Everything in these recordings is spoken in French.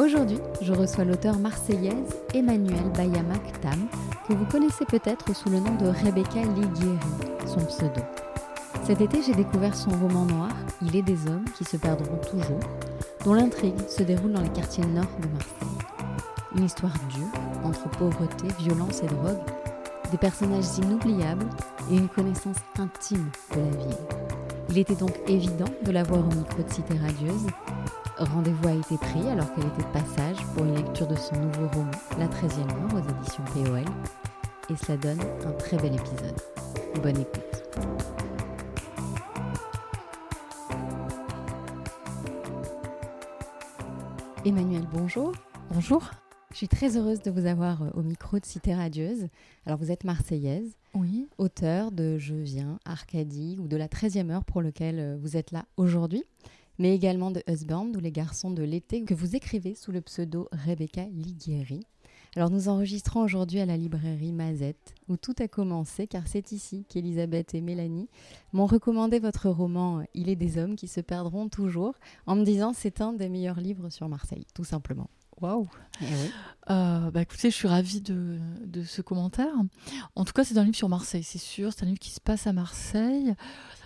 Aujourd'hui, je reçois l'auteur marseillaise Emmanuelle Bayamak Tam, que vous connaissez peut-être sous le nom de Rebecca Liguieri, son pseudo. Cet été, j'ai découvert son roman noir, Il est des hommes qui se perdront toujours, dont l'intrigue se déroule dans les quartiers nord de Marseille. Une histoire dure, entre pauvreté, violence et drogue, des personnages inoubliables et une connaissance intime de la ville. Il était donc évident de la voir au micro de Cité Radieuse. Rendez-vous a été pris alors qu'elle était de passage pour une lecture de son nouveau roman, La 13e heure, aux éditions POL. Et cela donne un très bel épisode. Bonne écoute. Emmanuel, bonjour. Bonjour. Je suis très heureuse de vous avoir euh, au micro de Cité Radieuse. Alors, vous êtes marseillaise, Oui. auteur de Je viens, Arcadie ou de la 13e heure pour lequel euh, vous êtes là aujourd'hui, mais également de Husband ou Les garçons de l'été que vous écrivez sous le pseudo Rebecca Liguieri. Alors, nous enregistrons aujourd'hui à la librairie Mazette où tout a commencé car c'est ici qu'Elisabeth et Mélanie m'ont recommandé votre roman Il est des hommes qui se perdront toujours en me disant c'est un des meilleurs livres sur Marseille, tout simplement. Waouh. Eh oui. Euh, bah écoutez, je suis ravie de, de ce commentaire. En tout cas, c'est un livre sur Marseille, c'est sûr. C'est un livre qui se passe à Marseille.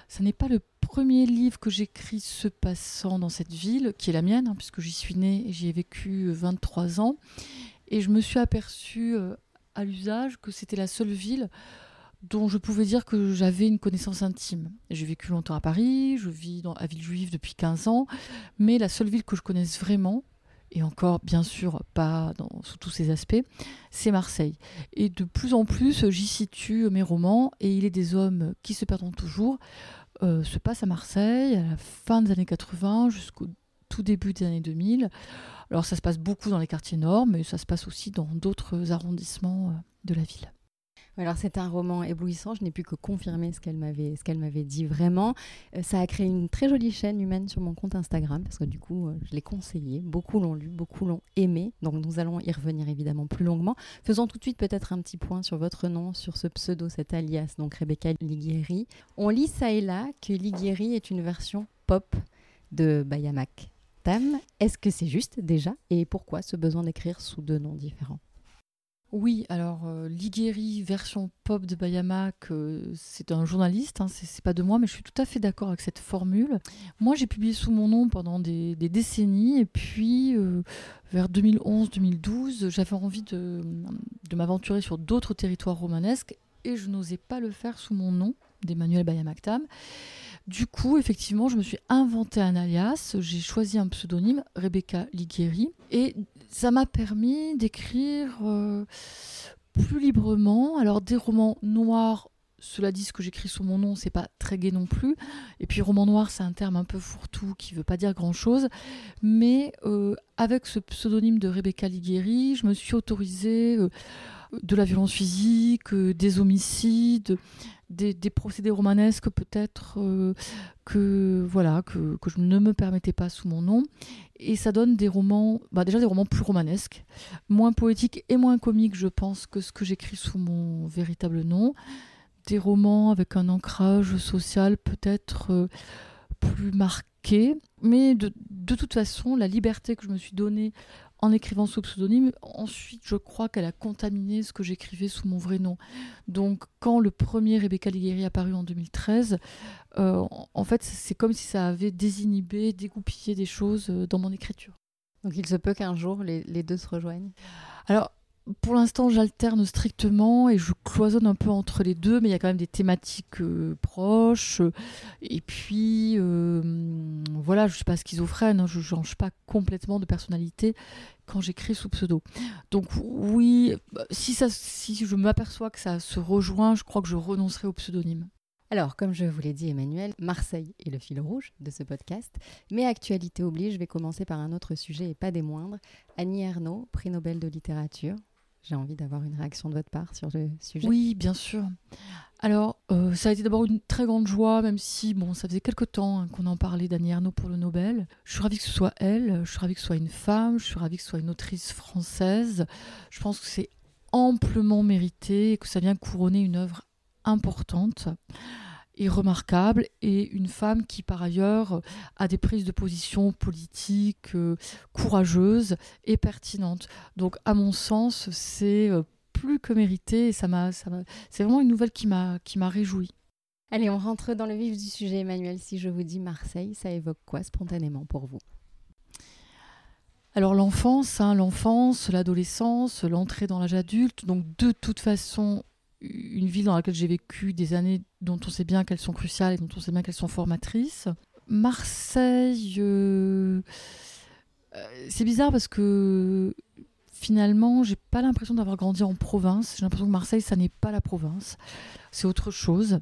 Ce n'est pas le premier livre que j'écris se passant dans cette ville, qui est la mienne, hein, puisque j'y suis née et j'y ai vécu 23 ans. Et je me suis aperçue euh, à l'usage que c'était la seule ville dont je pouvais dire que j'avais une connaissance intime. J'ai vécu longtemps à Paris, je vis dans, à Villejuif depuis 15 ans, mais la seule ville que je connaisse vraiment, et encore bien sûr pas sous tous ses aspects, c'est Marseille. Et de plus en plus, j'y situe mes romans, et Il est des hommes qui se perdront toujours, euh, se passe à Marseille, à la fin des années 80 jusqu'au tout début des années 2000. Alors ça se passe beaucoup dans les quartiers nord, mais ça se passe aussi dans d'autres arrondissements euh, de la ville. Alors c'est un roman éblouissant, je n'ai pu que confirmer ce qu'elle m'avait dit vraiment. Euh, ça a créé une très jolie chaîne humaine sur mon compte Instagram parce que du coup euh, je l'ai conseillé, beaucoup l'ont lu, beaucoup l'ont aimé. Donc nous allons y revenir évidemment plus longuement. Faisons tout de suite peut-être un petit point sur votre nom, sur ce pseudo, cet alias, donc Rebecca Liguieri. On lit ça et là que Liguieri est une version pop de Bayamak Tam. Est-ce que c'est juste déjà? Et pourquoi ce besoin d'écrire sous deux noms différents? Oui, alors euh, version pop de Bayamak, euh, c'est un journaliste, hein, c'est pas de moi, mais je suis tout à fait d'accord avec cette formule. Moi, j'ai publié sous mon nom pendant des, décennies, et puis euh, vers 2011-2012, j'avais envie de, m'aventurer sur d'autres territoires romanesques, et je n'osais pas le faire sous mon nom d'Emmanuel Bayamak-Tam. Du coup, effectivement, je me suis inventé un alias, j'ai choisi un pseudonyme, Rebecca Liguieri, et ça m'a permis d'écrire euh, plus librement. Alors, des romans noirs, cela dit, ce que j'écris sous mon nom, c'est pas très gai non plus. Et puis, roman noir, c'est un terme un peu fourre-tout qui veut pas dire grand-chose. Mais euh, avec ce pseudonyme de Rebecca Liguieri, je me suis autorisée euh, de la violence physique, des homicides, des, procédés romanesques peut-être euh, que voilà que, que je ne me permettais pas sous mon nom. Et ça donne des romans bah déjà des romans plus romanesques moins poétiques et moins comiques je pense que ce que j'écris sous mon véritable nom. Des romans avec un ancrage social peut-être euh, plus marqué. Mais de, de toute façon la liberté que je me suis donnée en écrivant sous pseudonyme. Ensuite, je crois qu'elle a contaminé ce que j'écrivais sous mon vrai nom. Donc, quand le premier Rebecca Ligueri est apparu en 2013, euh, en- en fait, c'est comme si ça avait désinhibé, dégoupillé des choses euh, dans mon écriture. Donc il se peut qu'un jour les, les deux se rejoignent? Alors, pour l'instant, j'alterne strictement et je cloisonne un peu entre les deux, mais il y a quand même des thématiques euh, proches. Et puis, euh, voilà, je ne suis pas schizophrène, hein, je ne change pas complètement de personnalité quand j'écris sous pseudo. Donc, oui, si, ça, si je m'aperçois que ça se rejoint, je crois que je renoncerai au pseudonyme. Alors, comme je vous l'ai dit, Emmanuel, Marseille est le fil rouge de ce podcast. Mais actualité oblige, je vais commencer par un autre sujet et pas des moindres. Annie Ernaux, prix Nobel de littérature. J'ai envie d'avoir une réaction de votre part sur le sujet. Oui, bien sûr. Alors, euh, ça a été d'abord une très grande joie, même si bon, ça faisait quelque temps hein, qu'on en parlait d'Annie Ernaux pour le Nobel. Je suis ravie que ce soit elle, je suis ravie que ce soit une femme, je suis ravie que ce soit une autrice française. Je pense que c'est amplement mérité et que ça vient couronner une œuvre importante et remarquable et une femme qui par ailleurs a des prises de position politiques euh, courageuses et pertinentes. Donc à mon sens, c'est euh, plus que mérité et ça m'a, c'est vraiment une nouvelle qui m'a, qui m'a réjoui. Allez, on rentre dans le vif du sujet, Emmanuel. Si je vous dis Marseille, ça évoque quoi spontanément pour vous? Alors l'enfance, hein, l'enfance, l'adolescence, l'entrée dans l'âge adulte, donc de toute façon une ville dans laquelle j'ai vécu des années dont on sait bien qu'elles sont cruciales et dont on sait bien qu'elles sont formatrices. Marseille, euh, euh, c'est bizarre parce que finalement, j'ai pas l'impression d'avoir grandi en province. J'ai l'impression que Marseille, ça n'est pas la province. C'est autre chose.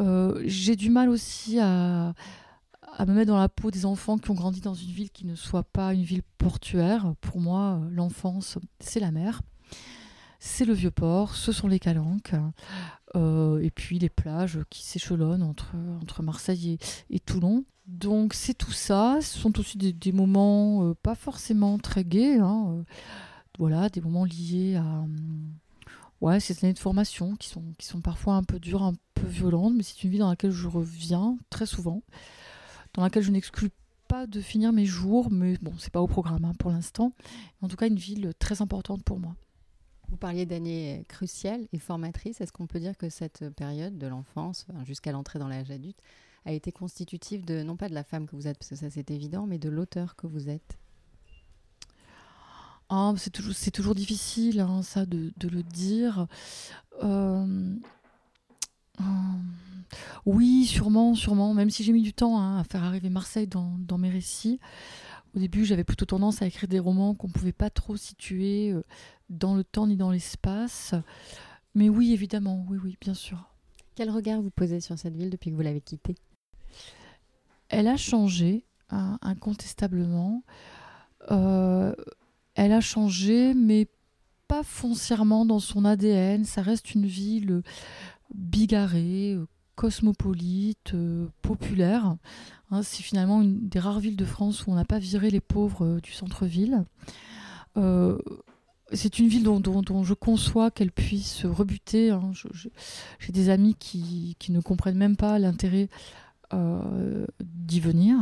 Euh, j'ai du mal aussi à, à me mettre dans la peau des enfants qui ont grandi dans une ville qui ne soit pas une ville portuaire. Pour moi, l'enfance, c'est la mer c'est le vieux port, ce sont les calanques, euh, et puis les plages qui s'échelonnent entre, entre Marseille et, Toulon. Donc c'est tout ça, ce sont aussi des, moments euh, pas forcément très gais, hein, euh, voilà, des moments liés à ouais, ces années de formation qui sont, qui sont parfois un peu dures, un peu violentes, mais c'est une vie dans laquelle je reviens très souvent, dans laquelle je n'exclus pas de finir mes jours, mais bon, c'est pas au programme hein, pour l'instant. En tout cas, une ville très importante pour moi. Vous parliez d'années cruciales et formatrices. Est-ce qu'on peut dire que cette période de l'enfance jusqu'à l'entrée dans l'âge adulte a été constitutive de, non pas de la femme que vous êtes, parce que ça c'est évident, mais de l'auteur que vous êtes? Ah, c'est toujours, difficile, hein, ça, de, le dire. Euh, euh, oui, sûrement, sûrement. Même si j'ai mis du temps hein, à faire arriver Marseille dans, dans mes récits. Au début, j'avais plutôt tendance à écrire des romans qu'on ne pouvait pas trop situer euh, dans le temps ni dans l'espace. Mais oui, évidemment, oui, oui, bien sûr. Quel regard vous posez sur cette ville depuis que vous l'avez quittée? Elle a changé, hein, incontestablement. Euh, elle a changé, mais pas foncièrement dans son ADN. Ça reste une ville bigarrée, cosmopolite, euh, populaire. Hein, c'est finalement une des rares villes de France où on n'a pas viré les pauvres euh, du centre-ville. Euh, c'est une ville dont, je conçois qu'elle puisse rebuter. Hein. J'ai des amis qui, ne comprennent même pas l'intérêt d'y venir.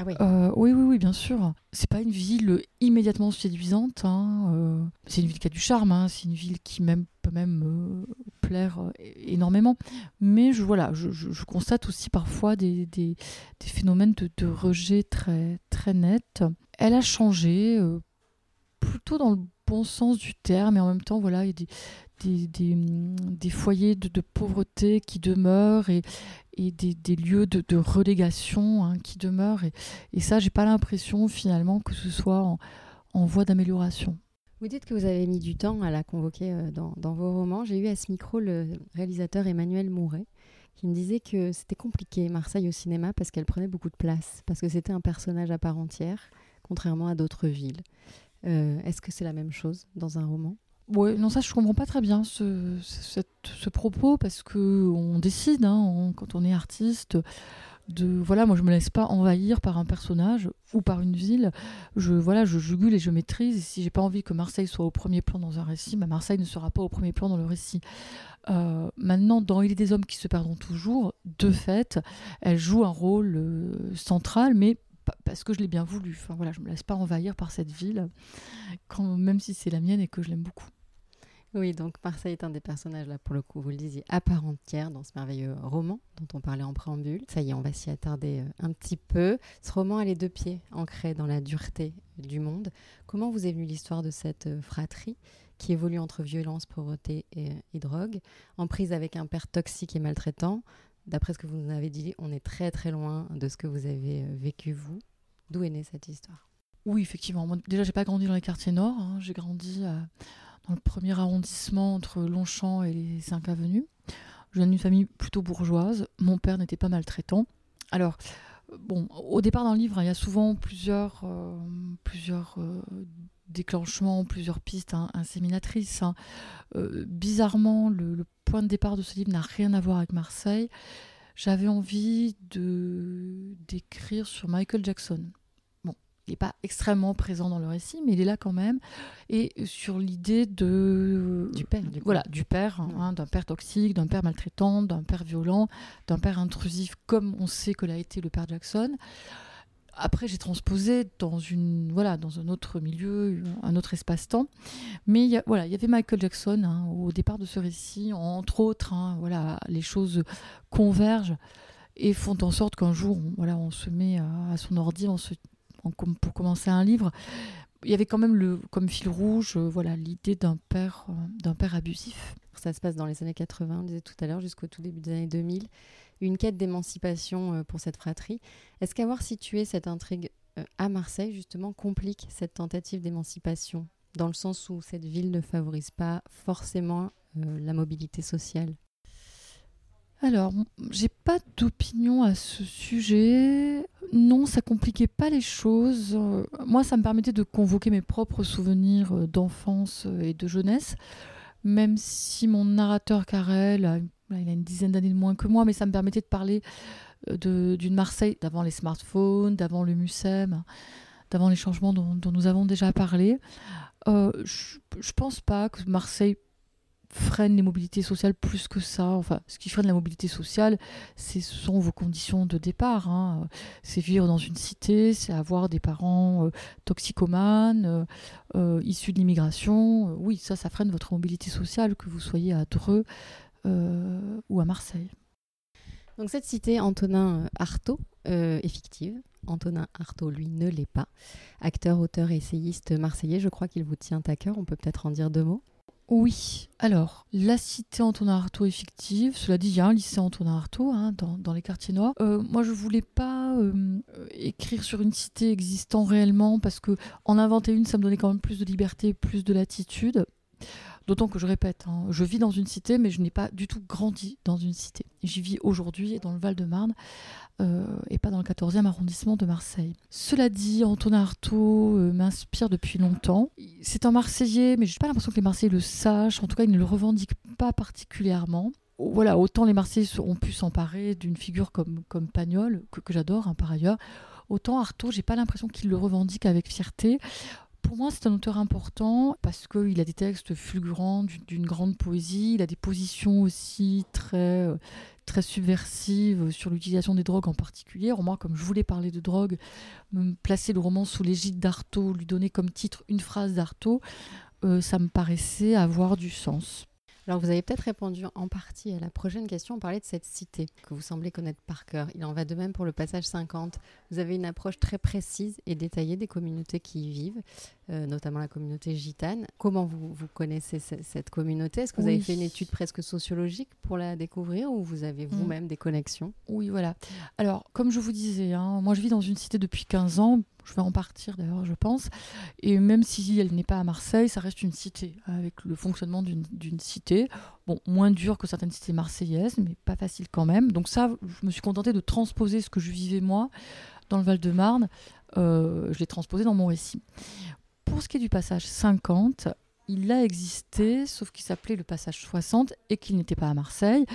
Ah oui. Euh, oui, oui, oui, bien sûr. C'est pas une ville immédiatement séduisante. Hein, euh, c'est une ville qui a du charme. Hein, c'est une ville qui même, peut même euh, plaire énormément. Mais je, voilà, je, constate aussi parfois des, des, phénomènes de, de, rejet très, très nets. Elle a changé plutôt dans le bon sens du terme, et en même temps, voilà, il y a des, des, foyers de, pauvreté qui demeurent et, des, lieux de, relégation hein, qui demeurent. Et, et ça, j'ai pas l'impression finalement que ce soit en, voie d'amélioration. Vous dites que vous avez mis du temps à la convoquer euh, dans vos romans. J'ai eu à ce micro le réalisateur Emmanuel Mouret qui me disait que c'était compliqué Marseille au cinéma parce qu'elle prenait beaucoup de place, parce que c'était un personnage à part entière, contrairement à d'autres villes. Euh, est-ce que c'est la même chose dans un roman? Ouais, non, ça je comprends pas très bien ce, propos parce que on décide hein, quand on est artiste de voilà, moi je me laisse pas envahir par un personnage ou par une ville. Je voilà, je jugule et je maîtrise. Et si j'ai pas envie que Marseille soit au premier plan dans un récit, bah Marseille ne sera pas au premier plan dans le récit. Euh, maintenant, dans Il est des hommes qui se perdront toujours, de fait, elle joue un rôle euh, central, mais parce que je l'ai bien voulu. Enfin voilà, je me laisse pas envahir par cette ville, même si c'est la mienne et que je l'aime beaucoup. Oui, donc Marseille est un des personnages, là, pour le coup, vous le disiez, à part entière dans ce merveilleux roman dont on parlait en préambule. Ça y est, on va s'y attarder euh, un petit peu. Ce roman a les deux pieds ancrés dans la dureté du monde. Comment vous est venue l'histoire de cette euh, fratrie qui évolue entre violence, pauvreté et, et drogue, en prise avec un père toxique et maltraitant D'après ce que vous nous avez dit, on est très très loin de ce que vous avez euh, vécu vous. D'où est née cette histoire? Oui, effectivement. Moi, déjà, j'ai pas grandi dans les quartiers nord. Hein. J'ai grandi dans le premier arrondissement entre Longchamp et les cinq avenues. Je viens d'une famille plutôt bourgeoise. Mon père n'était pas maltraitant. Alors, bon, au départ dans le livre, il y a souvent plusieurs, euh, plusieurs euh, déclenchements, plusieurs pistes inséminatrices. Hein. Euh, bizarrement, le, point de départ de ce livre n'a rien à voir avec Marseille. J'avais envie de d'écrire sur Michael Jackson. Bon, il n'est pas extrêmement présent dans le récit, mais il est là quand même. Et sur l'idée de du père, du voilà, du père, hein, d'un père toxique, d'un père maltraitant, d'un père violent, d'un père intrusif, comme on sait que l'a été le père Jackson. Après, j'ai transposé dans une voilà dans un autre milieu, un autre espace-temps. Mais voilà, il y avait Michael Jackson hein, au départ de ce récit, entre autres. Hein, voilà, les choses convergent et font en sorte qu'un jour, on, voilà, on se met à, son ordi, pour commencer un livre. Il y avait quand même le, comme fil rouge, euh, voilà, l'idée d'un père, euh, d'un père abusif. Ça se passe dans les années 80, on disait tout à l'heure, jusqu'au tout début des années 2000 une quête d'émancipation euh, pour cette fratrie. Est-ce qu'avoir situé cette intrigue euh, à Marseille, justement, complique cette tentative d'émancipation, dans le sens où cette ville ne favorise pas forcément euh, la mobilité sociale? Alors, j'ai pas d'opinion à ce sujet. Non, ça compliquait pas les choses. Moi, ça me permettait de convoquer mes propres souvenirs d'enfance et de jeunesse, même si mon narrateur Karel a une il a une dizaine d'années de moins que moi, mais ça me permettait de parler euh, d'une Marseille d'avant les smartphones, d'avant le MUSEM, d'avant les changements dont, nous avons déjà parlé. Euh, je ne pense pas que Marseille freine les mobilités sociales plus que ça. Enfin, ce qui freine la mobilité sociale, ce sont vos conditions de départ. Hein. C'est vivre dans une cité, c'est avoir des parents euh, toxicomanes, issus de l'immigration. Oui, ça, ça freine votre mobilité sociale, que vous soyez à Dreux, ou à Marseille. Donc cette cité, Antonin Artaud, euh, est fictive. Antonin Artaud, lui, ne l'est pas. Acteur, auteur et essayiste marseillais, je crois qu'il vous tient à cœur. On peut peut-être en dire deux mots? Oui, alors, la cité Antonin Artaud est fictive. Cela dit, il y a un lycée Antonin Artaud hein, dans, les quartiers noirs. Euh, moi, je voulais pas écrire sur une cité existant réellement parce que en inventer une, ça me donnait quand même plus de liberté, plus de latitude. D'autant que je répète, hein, je vis dans une cité, mais je n'ai pas du tout grandi dans une cité. J'y vis aujourd'hui dans le Val-de-Marne euh, et pas dans le 14e arrondissement de Marseille. Cela dit, Antonin Artaud euh, m'inspire depuis longtemps. C'est un Marseillais, mais je n'ai pas l'impression que les Marseillais le sachent. En tout cas, ils ne le revendiquent pas particulièrement voilà, autant les Marseillais ont pu s'emparer d'une figure comme, comme Pagnol, que, j'adore hein, par ailleurs, autant Artaud, j'ai pas l'impression qu'il le revendique avec fierté. Pour moi, c'est un auteur important parce qu'il a des textes fulgurants, d'une grande poésie. Il a des positions aussi très, euh, très subversives sur l'utilisation des drogues en particulier. moi, comme je voulais parler de drogue, placer le roman sous l'égide d'Artaud, lui donner comme titre une phrase d'Artaud, euh, ça me paraissait avoir du sens. Alors vous avez peut-être répondu en partie à la prochaine question. On parlait de cette cité que vous semblez connaître par cœur. Il en va de même pour le passage 50. Vous avez une approche très précise et détaillée des communautés qui y vivent, euh, notamment la communauté gitane. Comment vous, vous connaissez cette communauté? Est-ce que vous avez fait une étude presque sociologique pour la découvrir ou vous avez mm. vous-même des connexions? Oui, voilà. Alors, comme je vous disais, hein, moi je vis dans une cité depuis 15 ans, je vais en partir d'ailleurs, je pense. Et même si elle n'est pas à Marseille, ça reste une cité, avec le fonctionnement d'une cité. Bon, moins dur que certaines cités marseillaises, mais pas facile quand même. Donc ça, je me suis contentée de transposer ce que je vivais moi dans le Val-de-Marne. Euh, je l'ai transposé dans mon récit. Pour ce qui est du passage 50, il a existé, sauf qu'il s'appelait le passage 60 et qu'il n'était pas à Marseille.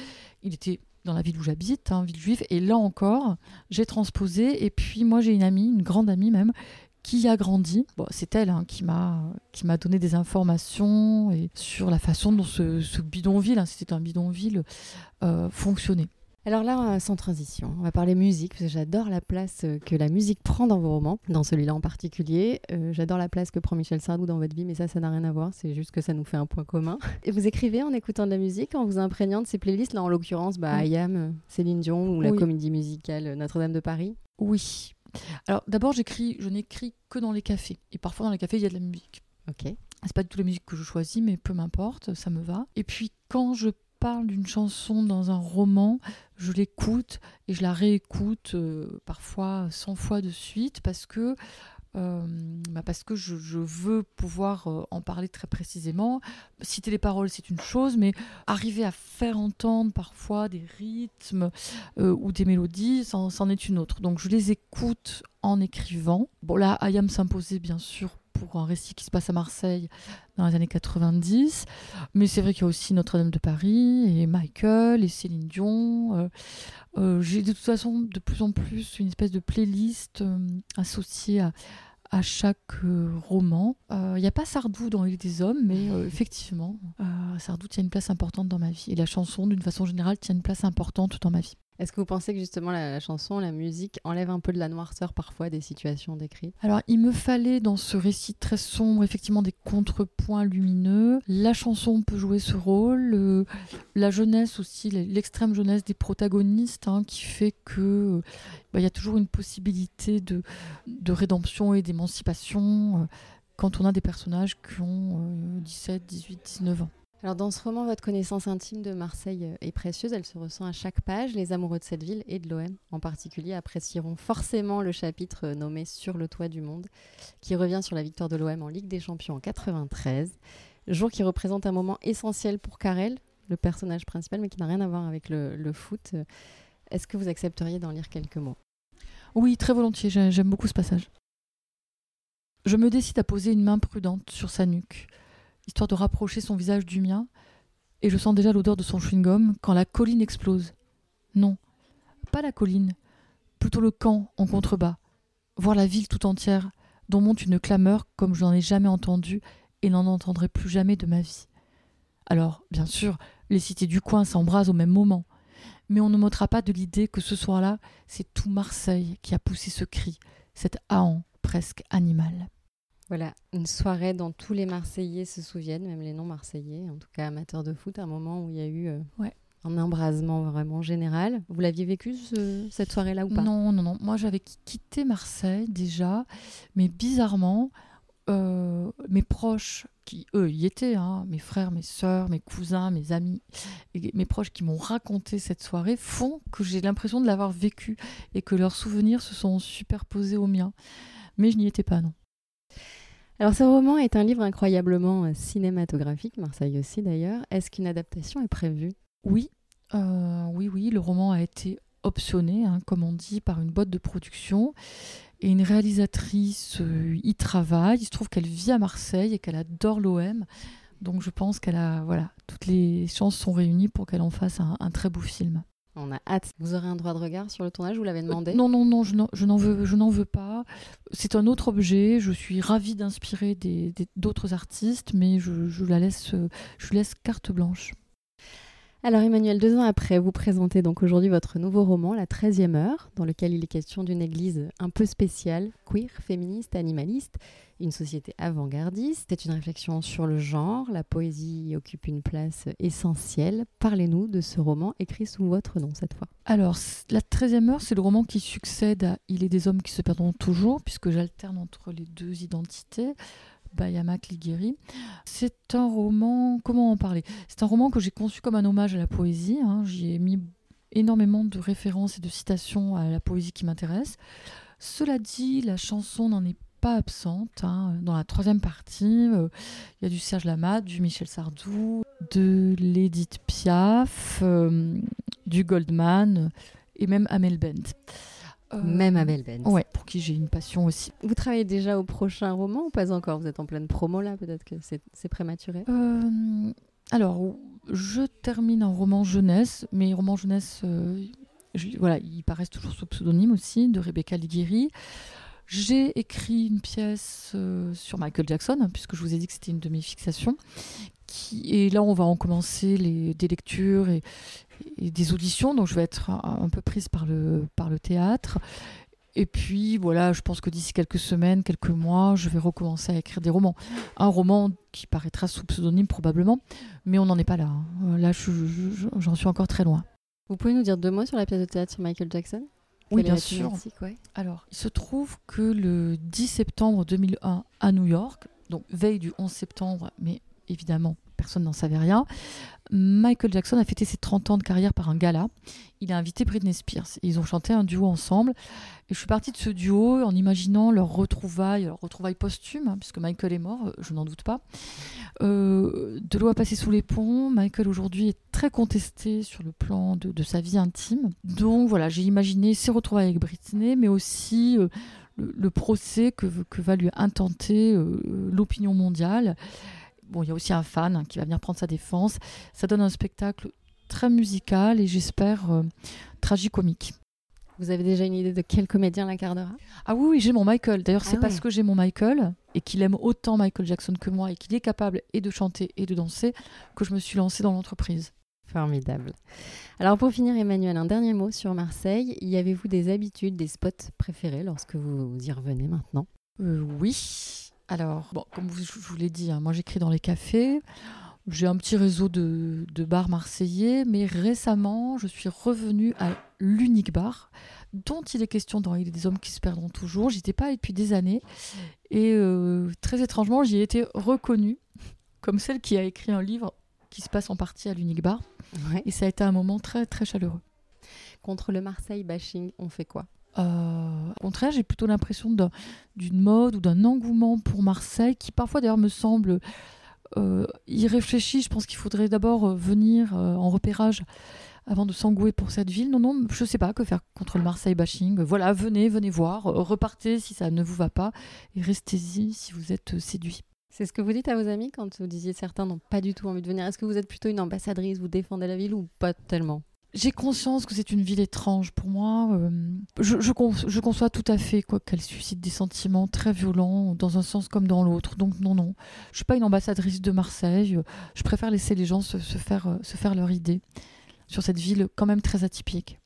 Il était dans la ville où j'habite, hein, ville juive. Et là encore, j'ai transposé. Et puis moi, j'ai une amie, une grande amie même, qui a grandi. C'est elle hein, qui m'a qui m'a donné des informations et sur la façon dont ce, bidonville, hein, c'était un bidonville, euh, fonctionnait. Alors là, euh, sans transition, on va parler musique, parce que j'adore la place euh, que la musique prend dans vos romans, dans celui-là en particulier. Euh, j'adore la place que prend Michel Sardou dans votre vie, mais ça, ça n'a rien à voir, c'est juste que ça nous fait un point commun. Et vous écrivez en écoutant de la musique, en vous imprégnant de ces playlists, là en l'occurrence, bah, Ayam, Céline Dion ou la comédie musicale Notre-Dame de Paris? Oui. Alors d'abord, j'écris, je n'écris que dans les cafés. Et parfois dans les cafés, il y a de la musique. Ok. C'est pas du tout la musique que je choisis, mais peu m'importe, ça me va. Et puis quand je parle d'une chanson dans un roman, je l'écoute et je la réécoute euh, parfois 100 fois de suite parce que bah, parce que je, veux pouvoir en parler très précisément. Citer les paroles, c'est une chose, mais arriver à faire entendre parfois des rythmes ou des mélodies, c'en est une autre. Donc je les écoute en écrivant. Bon là, Ayam s'imposait bien sûr pour un récit qui se passe à Marseille dans les années 90. Mais c'est vrai qu'il y a aussi Notre-Dame de Paris et Michael et Céline Dion. Euh, euh, j'ai de toute façon de plus en plus une espèce de playlist euh, associée à, à chaque roman. Il n'y a pas Sardou dans L'île des hommes, mais effectivement, Sardou tient une place importante dans ma vie. Et la chanson, d'une façon générale, tient une place importante dans ma vie. Est-ce que vous pensez que justement la, chanson, la musique enlève un peu de la noirceur parfois des situations décrites Alors il me fallait dans ce récit très sombre effectivement des contrepoints lumineux. La chanson peut jouer ce rôle, euh, la jeunesse aussi, l'extrême jeunesse des protagonistes hein, qui fait que bah, il y a toujours une possibilité de, de rédemption et d'émancipation euh, quand on a des personnages qui ont 17, 18, 19 ans. Alors dans ce roman, votre connaissance intime de Marseille euh, est précieuse, elle se ressent à chaque page. Les amoureux de cette ville et de l'OM en particulier apprécieront forcément le chapitre euh, nommé Sur le toit du monde, qui revient sur la victoire de l'OM en Ligue des Champions en 93, jour qui représente un moment essentiel pour Karel, le personnage principal, mais qui n'a rien à voir avec le, le foot. Est-ce que vous accepteriez d'en lire quelques mots? Oui, très volontiers, j'aime beaucoup ce passage. Je me décide à poser une main prudente sur sa nuque histoire de rapprocher son visage du mien, et je sens déjà l'odeur de son chewing-gum quand la colline explose. Non, pas la colline, plutôt le camp en contrebas, voir la ville tout entière, dont monte une clameur comme je n'en ai jamais entendu et n'en entendrai plus jamais de ma vie. Alors, bien sûr, les cités du coin s'embrasent au même moment, mais on ne m'ôtera pas de l'idée que ce soir-là, c'est tout Marseille qui a poussé ce cri, cet ahan presque animal. Voilà, une soirée dont tous les Marseillais se souviennent, même les non-Marseillais, en tout cas amateurs de foot, un moment où il y a eu euh, un embrasement vraiment général. Vous l'aviez vécu cette soirée-là ou pas? Non, non, non. Moi, j'avais quitté Marseille déjà, mais bizarrement, euh, mes proches, qui eux y étaient, hein, mes frères, mes sœurs, mes cousins, mes amis, et mes proches qui m'ont raconté cette soirée, font que j'ai l'impression de l'avoir vécu et que leurs souvenirs se sont superposés aux miens. Mais je n'y étais pas, non. Alors ce roman est un livre incroyablement euh, cinématographique, Marseille aussi d'ailleurs. Est-ce qu'une adaptation est prévue? Oui, euh, oui, oui. Le roman a été optionné, hein, comme on dit, par une boîte de production. Et une réalisatrice euh, y travaille. Il se trouve qu'elle vit à Marseille et qu'elle adore l'OM. Donc je pense qu'elle a, voilà, toutes les chances sont réunies pour qu'elle en fasse un très beau film. On a hâte. Vous aurez un droit de regard sur le tournage, vous l'avez demandé Non, non, non, je n'en veux, je veux pas. C'est un autre objet. Je suis ravie d'inspirer d'autres artistes, mais je, la laisse, je laisse carte blanche. Alors Emmanuel, deux ans après, vous présentez donc aujourd'hui votre nouveau roman, La 13e heure, dans lequel il est question d'une église un peu spéciale, queer, féministe, animaliste, une société avant-gardiste. C'est une réflexion sur le genre, la poésie occupe une place essentielle. Parlez-nous de ce roman écrit sous votre nom cette fois. Alors, La 13e heure, c'est le roman qui succède à Il est des hommes qui se perdront toujours, puisque j'alterne entre les deux identités. Bayama. C'est un roman, comment en parler? C'est un roman que j'ai conçu comme un hommage à la poésie. Hein. J'y ai mis énormément de références et de citations à la poésie qui m'intéresse. Cela dit, la chanson n'en est pas absente. Hein. Dans la troisième partie, euh, il y a du Serge Lamatte, du Michel Sardou, de l'Edith Piaf, euh, du Goldman et même Amel Bent. Euh, Même Abel Ben. Ouais, pour qui j'ai une passion aussi. Vous travaillez déjà au prochain roman ou pas encore? Vous êtes en pleine promo là, peut-être que c'est prématuré? Euh, Alors, je termine un roman jeunesse, mais roman jeunesse, euh, voilà, ils paraissent toujours sous pseudonyme aussi, de Rebecca Liguiri. J'ai écrit une pièce sur Michael Jackson, puisque je vous ai dit que c'était une de mes fixations. Qui, et là, on va en commencer les, des lectures et, et des auditions, donc je vais être un, peu prise par le, par le théâtre. Et puis voilà, je pense que d'ici quelques semaines, quelques mois, je vais recommencer à écrire des romans. Un roman qui paraîtra sous pseudonyme probablement, mais on n'en est pas là. Hein. Là, j'en suis encore très loin. Vous pouvez nous dire deux mots sur la pièce de théâtre sur Michael Jackson? Oui, bien sûr. Alors, il se trouve que le 10 septembre 2001 à New York, donc veille du 11 septembre, mais évidemment, personne n'en savait rien. Michael Jackson a fêté ses 30 ans de carrière par un gala. Il a invité Britney Spears. Ils ont chanté un duo ensemble. Je suis partie de ce duo en imaginant leur retrouvaille, leur retrouvaille posthume, hein, puisque Michael est mort, je n'en doute pas. Euh, de l'eau a passé sous les ponts. Michael aujourd'hui est très contesté sur le plan de, sa vie intime. Donc voilà, j'ai imaginé ses retrouvailles avec Britney, mais aussi euh, le, procès que, va lui intenter euh, l'opinion mondiale. Bon, il y a aussi un fan qui va venir prendre sa défense. Ça donne un spectacle très musical et j'espère euh, tragicomique. Vous avez déjà une idée de quel comédien l'incarnera Ah oui, oui j'ai mon Michael. D'ailleurs, c'est ah parce que j'ai mon Michael et qu'il aime autant Michael Jackson que moi et qu'il est capable et de chanter et de danser que je me suis lancée dans l'entreprise. Formidable. Alors pour finir, Emmanuel, un dernier mot sur Marseille. Y avez-vous des habitudes, des spots préférés lorsque vous y revenez maintenant? Euh, Oui. Alors, bon, comme je vous l'ai dit, hein, moi j'écris dans les cafés. J'ai un petit réseau de, bars marseillais, mais récemment, je suis revenue à l'unique bar dont il est question dans Il est des hommes qui se perdront toujours. J'y étais pas depuis des années. Et euh, très étrangement, j'y ai été reconnue comme celle qui a écrit un livre qui se passe en partie à l'unique bar. Et ça a été un moment très, très chaleureux. Contre le Marseille bashing, on fait quoi? Euh, au contraire, j'ai plutôt l'impression d'une mode ou d'un engouement pour Marseille qui parfois d'ailleurs me semble euh, irréfléchi. Je pense qu'il faudrait d'abord euh, venir euh, en repérage avant de s'engouer pour cette ville. Non, non, je ne sais pas que faire contre le Marseille bashing. Voilà, venez, venez voir, repartez si ça ne vous va pas et restez-y si vous êtes séduit. C'est ce que vous dites à vos amis quand vous disiez certains n'ont pas du tout envie de venir. Est-ce que vous êtes plutôt une ambassadrice, vous défendez la ville ou pas tellement? J'ai conscience que c'est une ville étrange pour moi. Euh, je, conçois tout à fait quoi qu'elle suscite des sentiments très violents dans un sens comme dans l'autre. Donc non, non, je suis pas une ambassadrice de Marseille. Je préfère laisser les gens se, faire, euh, se faire leur idée sur cette ville quand même très atypique.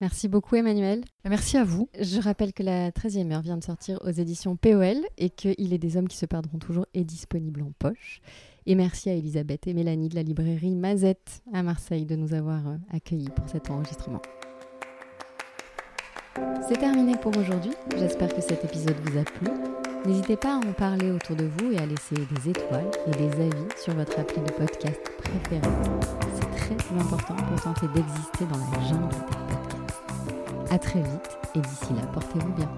Merci beaucoup Emmanuel. Merci à vous. Je rappelle que la 13e heure vient de sortir aux éditions POL et que Il est des hommes qui se perdront toujours est disponible en poche. Et merci à Elisabeth et Mélanie de la librairie Mazette à Marseille de nous avoir euh, accueillis pour cet enregistrement. C'est terminé pour aujourd'hui. J'espère que cet épisode vous a plu. N'hésitez pas à en parler autour de vous et à laisser des étoiles et des avis sur votre appli de podcast préféré. C'est très important pour tenter d'exister dans la jungle A très vite et d'ici là, portez-vous bien.